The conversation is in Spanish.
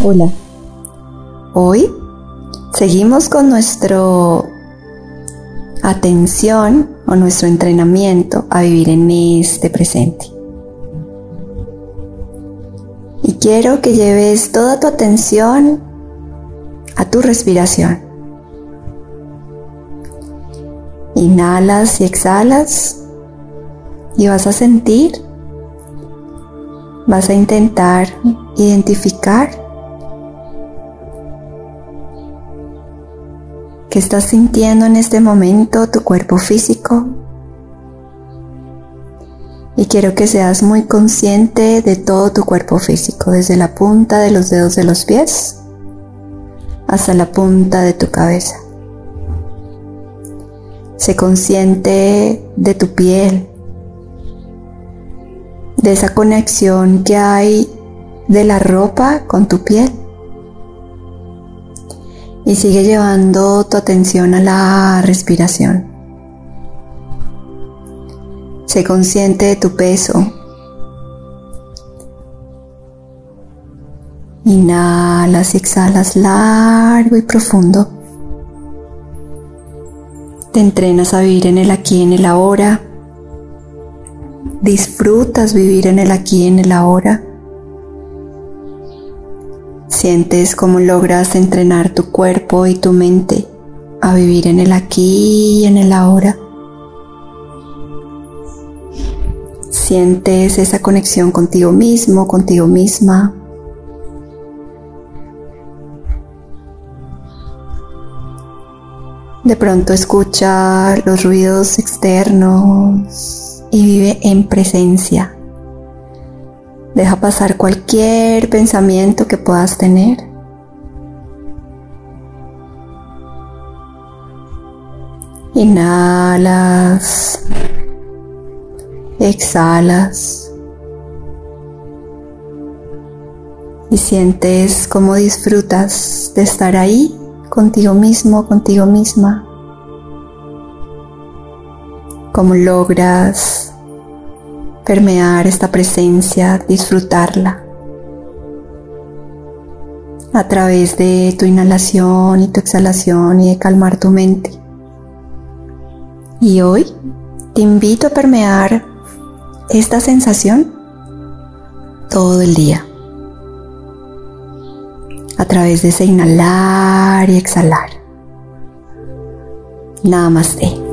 Hola. Hoy seguimos con nuestro atención o nuestro entrenamiento a vivir en este presente. Y quiero que lleves toda tu atención a tu respiración. Inhalas y exhalas y vas a sentir, vas a intentar identificar ¿Qué estás sintiendo en este momento tu cuerpo físico? Y quiero que seas muy consciente de todo tu cuerpo físico, desde la punta de los dedos de los pies hasta la punta de tu cabeza. Sé consciente de tu piel, de esa conexión que hay de la ropa con tu piel y sigue llevando tu atención a la respiración. Sé consciente de tu peso. Inhalas y exhalas largo y profundo. Te entrenas a vivir en el aquí y en el ahora. Disfrutas vivir en el aquí y en el ahora. Sientes cómo logras entrenar tu cuerpo y tu mente a vivir en el aquí y en el ahora. Sientes esa conexión contigo mismo, contigo misma. De pronto escucha los ruidos externos y vive en presencia. Deja pasar cualquier pensamiento que puedas tener. Inhalas. Exhalas. Y sientes cómo disfrutas de estar ahí contigo mismo, contigo misma. Cómo logras permear esta presencia, disfrutarla a través de tu inhalación y tu exhalación y de calmar tu mente. Y hoy te invito a permear esta sensación todo el día a través de ese inhalar y exhalar. Namaste.